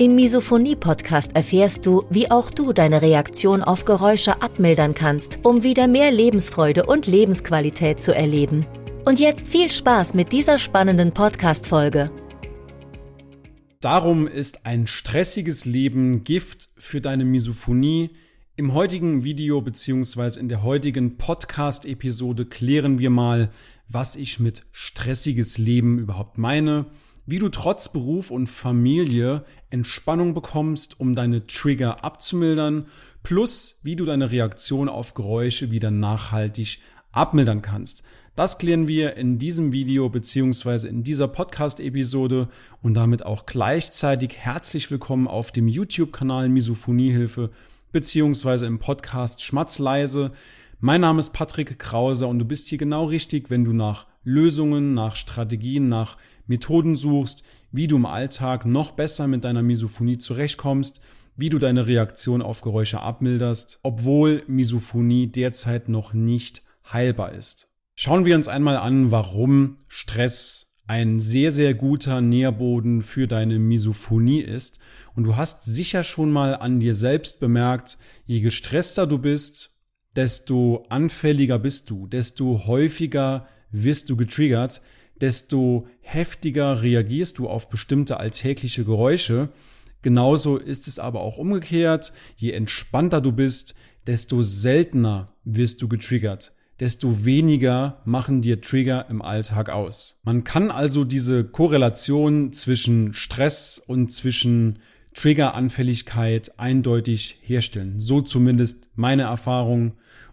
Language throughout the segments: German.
Im Misophonie-Podcast erfährst du, wie auch du deine Reaktion auf Geräusche abmildern kannst, um wieder mehr Lebensfreude und Lebensqualität zu erleben. Und jetzt viel Spaß mit dieser spannenden Podcast-Folge. Darum ist ein stressiges Leben Gift für deine Misophonie. Im heutigen Video bzw. in der heutigen Podcast-Episode klären wir mal, was ich mit stressiges Leben überhaupt meine wie du trotz Beruf und Familie Entspannung bekommst, um deine Trigger abzumildern, plus wie du deine Reaktion auf Geräusche wieder nachhaltig abmildern kannst. Das klären wir in diesem Video beziehungsweise in dieser Podcast-Episode und damit auch gleichzeitig herzlich willkommen auf dem YouTube-Kanal Misophoniehilfe beziehungsweise im Podcast Schmatzleise. Mein Name ist Patrick Krause und du bist hier genau richtig, wenn du nach Lösungen, nach Strategien, nach Methoden suchst, wie du im Alltag noch besser mit deiner Misophonie zurechtkommst, wie du deine Reaktion auf Geräusche abmilderst, obwohl Misophonie derzeit noch nicht heilbar ist. Schauen wir uns einmal an, warum Stress ein sehr, sehr guter Nährboden für deine Misophonie ist. Und du hast sicher schon mal an dir selbst bemerkt, je gestresster du bist, desto anfälliger bist du, desto häufiger wirst du getriggert, desto heftiger reagierst du auf bestimmte alltägliche Geräusche. Genauso ist es aber auch umgekehrt. Je entspannter du bist, desto seltener wirst du getriggert, desto weniger machen dir Trigger im Alltag aus. Man kann also diese Korrelation zwischen Stress und zwischen Triggeranfälligkeit eindeutig herstellen. So zumindest meine Erfahrung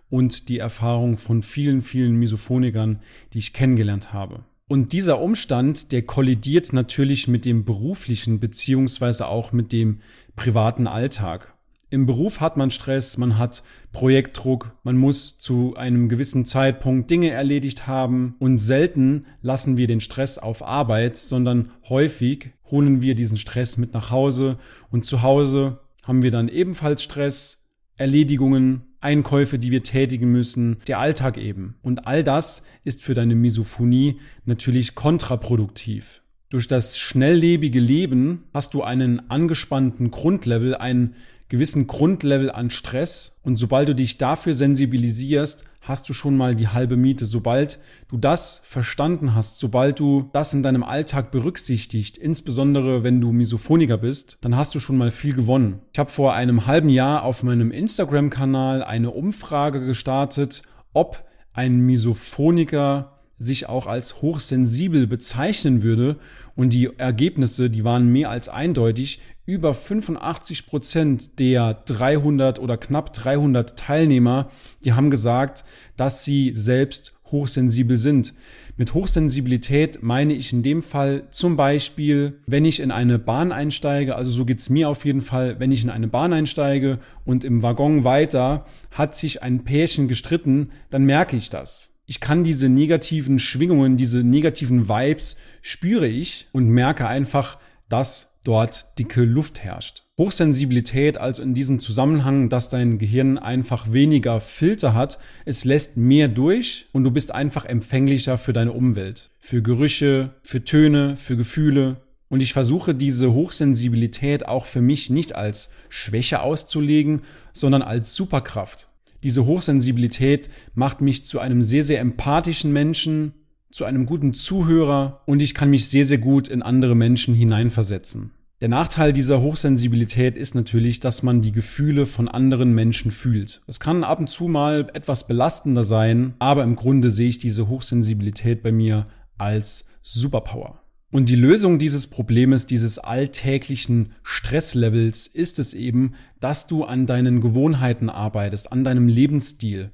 und die Erfahrung von vielen, vielen Misophonikern, die ich kennengelernt habe. Und dieser Umstand, der kollidiert natürlich mit dem beruflichen beziehungsweise auch mit dem privaten Alltag. Im Beruf hat man Stress, man hat Projektdruck, man muss zu einem gewissen Zeitpunkt Dinge erledigt haben und selten lassen wir den Stress auf Arbeit, sondern häufig holen wir diesen Stress mit nach Hause und zu Hause haben wir dann ebenfalls Stress, Erledigungen, Einkäufe, die wir tätigen müssen, der Alltag eben. Und all das ist für deine Misophonie natürlich kontraproduktiv. Durch das schnelllebige Leben hast du einen angespannten Grundlevel, einen gewissen Grundlevel an Stress und sobald du dich dafür sensibilisierst, hast du schon mal die halbe Miete. Sobald du das verstanden hast, sobald du das in deinem Alltag berücksichtigt, insbesondere wenn du Misophoniker bist, dann hast du schon mal viel gewonnen. Ich habe vor einem halben Jahr auf meinem Instagram-Kanal eine Umfrage gestartet, ob ein Misophoniker sich auch als hochsensibel bezeichnen würde und die Ergebnisse, die waren mehr als eindeutig. Über 85 Prozent der 300 oder knapp 300 Teilnehmer, die haben gesagt, dass sie selbst hochsensibel sind. Mit Hochsensibilität meine ich in dem Fall zum Beispiel, wenn ich in eine Bahn einsteige, also so geht's mir auf jeden Fall, wenn ich in eine Bahn einsteige und im Waggon weiter hat sich ein Pärchen gestritten, dann merke ich das ich kann diese negativen Schwingungen, diese negativen Vibes spüre ich und merke einfach, dass dort dicke Luft herrscht. Hochsensibilität also in diesem Zusammenhang, dass dein Gehirn einfach weniger Filter hat, es lässt mehr durch und du bist einfach empfänglicher für deine Umwelt, für Gerüche, für Töne, für Gefühle. Und ich versuche diese Hochsensibilität auch für mich nicht als Schwäche auszulegen, sondern als Superkraft. Diese Hochsensibilität macht mich zu einem sehr, sehr empathischen Menschen, zu einem guten Zuhörer und ich kann mich sehr, sehr gut in andere Menschen hineinversetzen. Der Nachteil dieser Hochsensibilität ist natürlich, dass man die Gefühle von anderen Menschen fühlt. Es kann ab und zu mal etwas belastender sein, aber im Grunde sehe ich diese Hochsensibilität bei mir als Superpower. Und die Lösung dieses Problems, dieses alltäglichen Stresslevels ist es eben, dass du an deinen Gewohnheiten arbeitest, an deinem Lebensstil.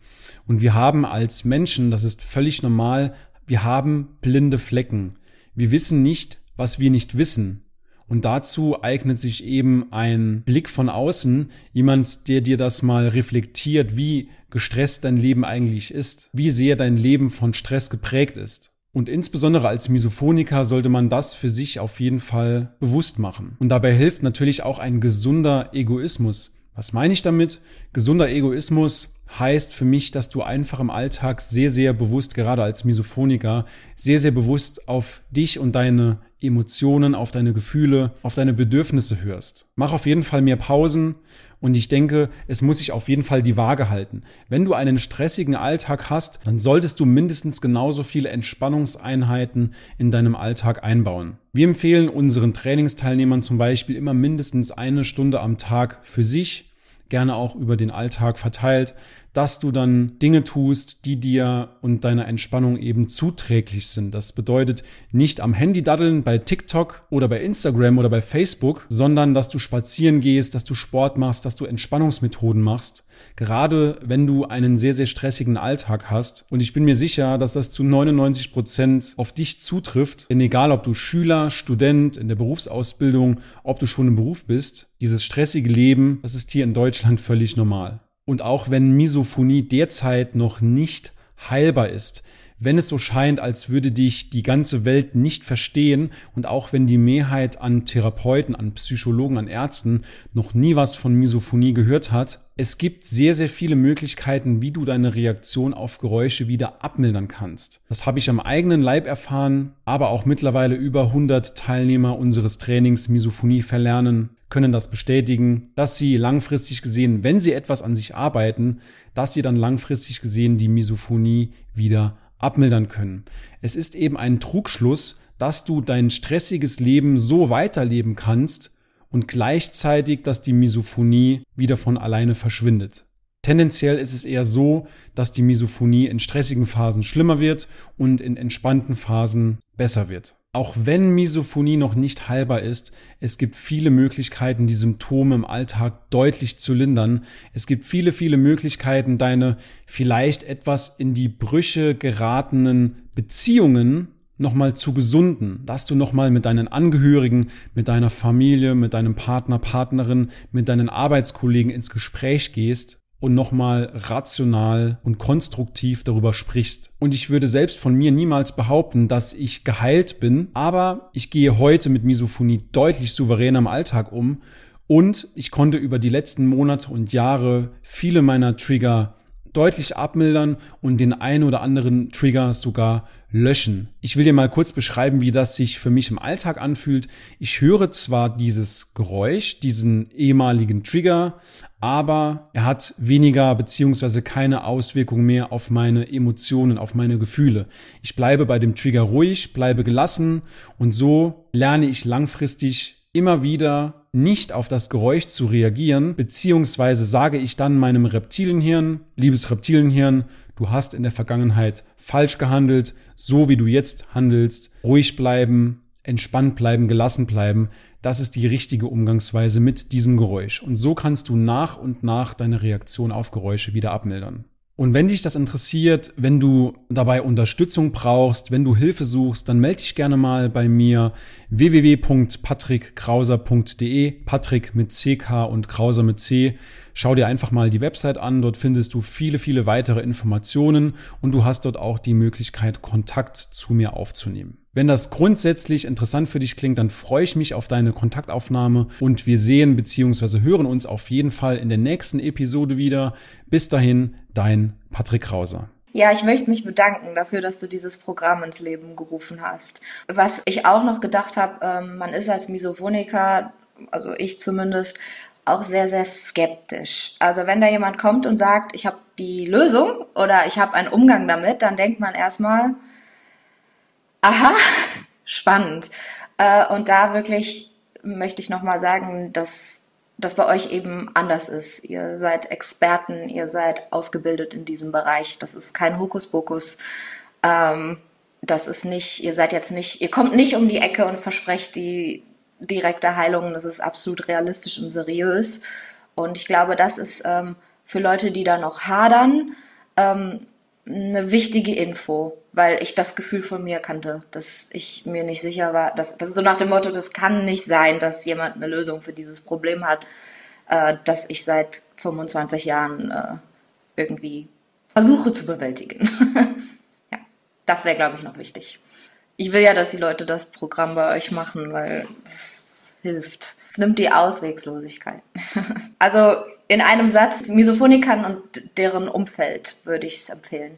Und wir haben als Menschen, das ist völlig normal, wir haben blinde Flecken. Wir wissen nicht, was wir nicht wissen. Und dazu eignet sich eben ein Blick von außen, jemand, der dir das mal reflektiert, wie gestresst dein Leben eigentlich ist, wie sehr dein Leben von Stress geprägt ist. Und insbesondere als Misophoniker sollte man das für sich auf jeden Fall bewusst machen. Und dabei hilft natürlich auch ein gesunder Egoismus. Was meine ich damit? Gesunder Egoismus heißt für mich, dass du einfach im Alltag sehr, sehr bewusst, gerade als Misophoniker, sehr, sehr bewusst auf dich und deine Emotionen, auf deine Gefühle, auf deine Bedürfnisse hörst. Mach auf jeden Fall mehr Pausen und ich denke, es muss sich auf jeden Fall die Waage halten. Wenn du einen stressigen Alltag hast, dann solltest du mindestens genauso viele Entspannungseinheiten in deinem Alltag einbauen. Wir empfehlen unseren Trainingsteilnehmern zum Beispiel immer mindestens eine Stunde am Tag für sich gerne auch über den Alltag verteilt, dass du dann Dinge tust, die dir und deiner Entspannung eben zuträglich sind. Das bedeutet nicht am Handy daddeln bei TikTok oder bei Instagram oder bei Facebook, sondern dass du spazieren gehst, dass du Sport machst, dass du Entspannungsmethoden machst. Gerade wenn du einen sehr, sehr stressigen Alltag hast. Und ich bin mir sicher, dass das zu 99 Prozent auf dich zutrifft. Denn egal, ob du Schüler, Student, in der Berufsausbildung, ob du schon im Beruf bist, dieses stressige Leben, das ist hier in Deutschland völlig normal. Und auch wenn Misophonie derzeit noch nicht heilbar ist, wenn es so scheint, als würde dich die ganze Welt nicht verstehen und auch wenn die Mehrheit an Therapeuten, an Psychologen, an Ärzten noch nie was von Misophonie gehört hat, es gibt sehr, sehr viele Möglichkeiten, wie du deine Reaktion auf Geräusche wieder abmildern kannst. Das habe ich am eigenen Leib erfahren, aber auch mittlerweile über 100 Teilnehmer unseres Trainings Misophonie verlernen können das bestätigen, dass sie langfristig gesehen, wenn sie etwas an sich arbeiten, dass sie dann langfristig gesehen die Misophonie wieder abmildern können. Es ist eben ein Trugschluss, dass du dein stressiges Leben so weiterleben kannst und gleichzeitig, dass die Misophonie wieder von alleine verschwindet. Tendenziell ist es eher so, dass die Misophonie in stressigen Phasen schlimmer wird und in entspannten Phasen besser wird. Auch wenn Misophonie noch nicht heilbar ist, es gibt viele Möglichkeiten, die Symptome im Alltag deutlich zu lindern. Es gibt viele, viele Möglichkeiten, deine vielleicht etwas in die Brüche geratenen Beziehungen nochmal zu gesunden, dass du nochmal mit deinen Angehörigen, mit deiner Familie, mit deinem Partner, Partnerin, mit deinen Arbeitskollegen ins Gespräch gehst und nochmal rational und konstruktiv darüber sprichst. Und ich würde selbst von mir niemals behaupten, dass ich geheilt bin, aber ich gehe heute mit Misophonie deutlich souveräner im Alltag um und ich konnte über die letzten Monate und Jahre viele meiner Trigger deutlich abmildern und den einen oder anderen Trigger sogar löschen. Ich will dir mal kurz beschreiben, wie das sich für mich im Alltag anfühlt. Ich höre zwar dieses Geräusch, diesen ehemaligen Trigger, aber er hat weniger beziehungsweise keine Auswirkung mehr auf meine Emotionen, auf meine Gefühle. Ich bleibe bei dem Trigger ruhig, bleibe gelassen und so lerne ich langfristig immer wieder nicht auf das Geräusch zu reagieren, beziehungsweise sage ich dann meinem Reptilienhirn, liebes Reptilienhirn, du hast in der Vergangenheit falsch gehandelt, so wie du jetzt handelst, ruhig bleiben, entspannt bleiben, gelassen bleiben, das ist die richtige Umgangsweise mit diesem Geräusch. Und so kannst du nach und nach deine Reaktion auf Geräusche wieder abmildern. Und wenn dich das interessiert, wenn du dabei Unterstützung brauchst, wenn du Hilfe suchst, dann melde dich gerne mal bei mir www.patrickkrauser.de, Patrick mit CK und Krauser mit C. Schau dir einfach mal die Website an, dort findest du viele, viele weitere Informationen und du hast dort auch die Möglichkeit, Kontakt zu mir aufzunehmen. Wenn das grundsätzlich interessant für dich klingt, dann freue ich mich auf deine Kontaktaufnahme und wir sehen bzw. hören uns auf jeden Fall in der nächsten Episode wieder. Bis dahin, dein Patrick Krauser. Ja, ich möchte mich bedanken dafür, dass du dieses Programm ins Leben gerufen hast. Was ich auch noch gedacht habe, ähm, man ist als Misophoniker, also ich zumindest, auch sehr, sehr skeptisch. Also wenn da jemand kommt und sagt, ich habe die Lösung oder ich habe einen Umgang damit, dann denkt man erstmal, aha, spannend. Äh, und da wirklich möchte ich nochmal sagen, dass das bei euch eben anders ist. Ihr seid Experten, ihr seid ausgebildet in diesem Bereich. Das ist kein Hokuspokus. Ähm, das ist nicht, ihr seid jetzt nicht, ihr kommt nicht um die Ecke und versprecht die direkte Heilung. Das ist absolut realistisch und seriös. Und ich glaube, das ist ähm, für Leute, die da noch hadern, ähm, eine wichtige Info, weil ich das Gefühl von mir kannte, dass ich mir nicht sicher war, dass, dass so nach dem Motto, das kann nicht sein, dass jemand eine Lösung für dieses Problem hat, äh, das ich seit 25 Jahren äh, irgendwie versuche zu bewältigen. ja, das wäre, glaube ich, noch wichtig. Ich will ja, dass die Leute das Programm bei euch machen, weil das hilft. Es nimmt die Auswegslosigkeit. also in einem Satz, Misophonikern und deren Umfeld würde ich es empfehlen.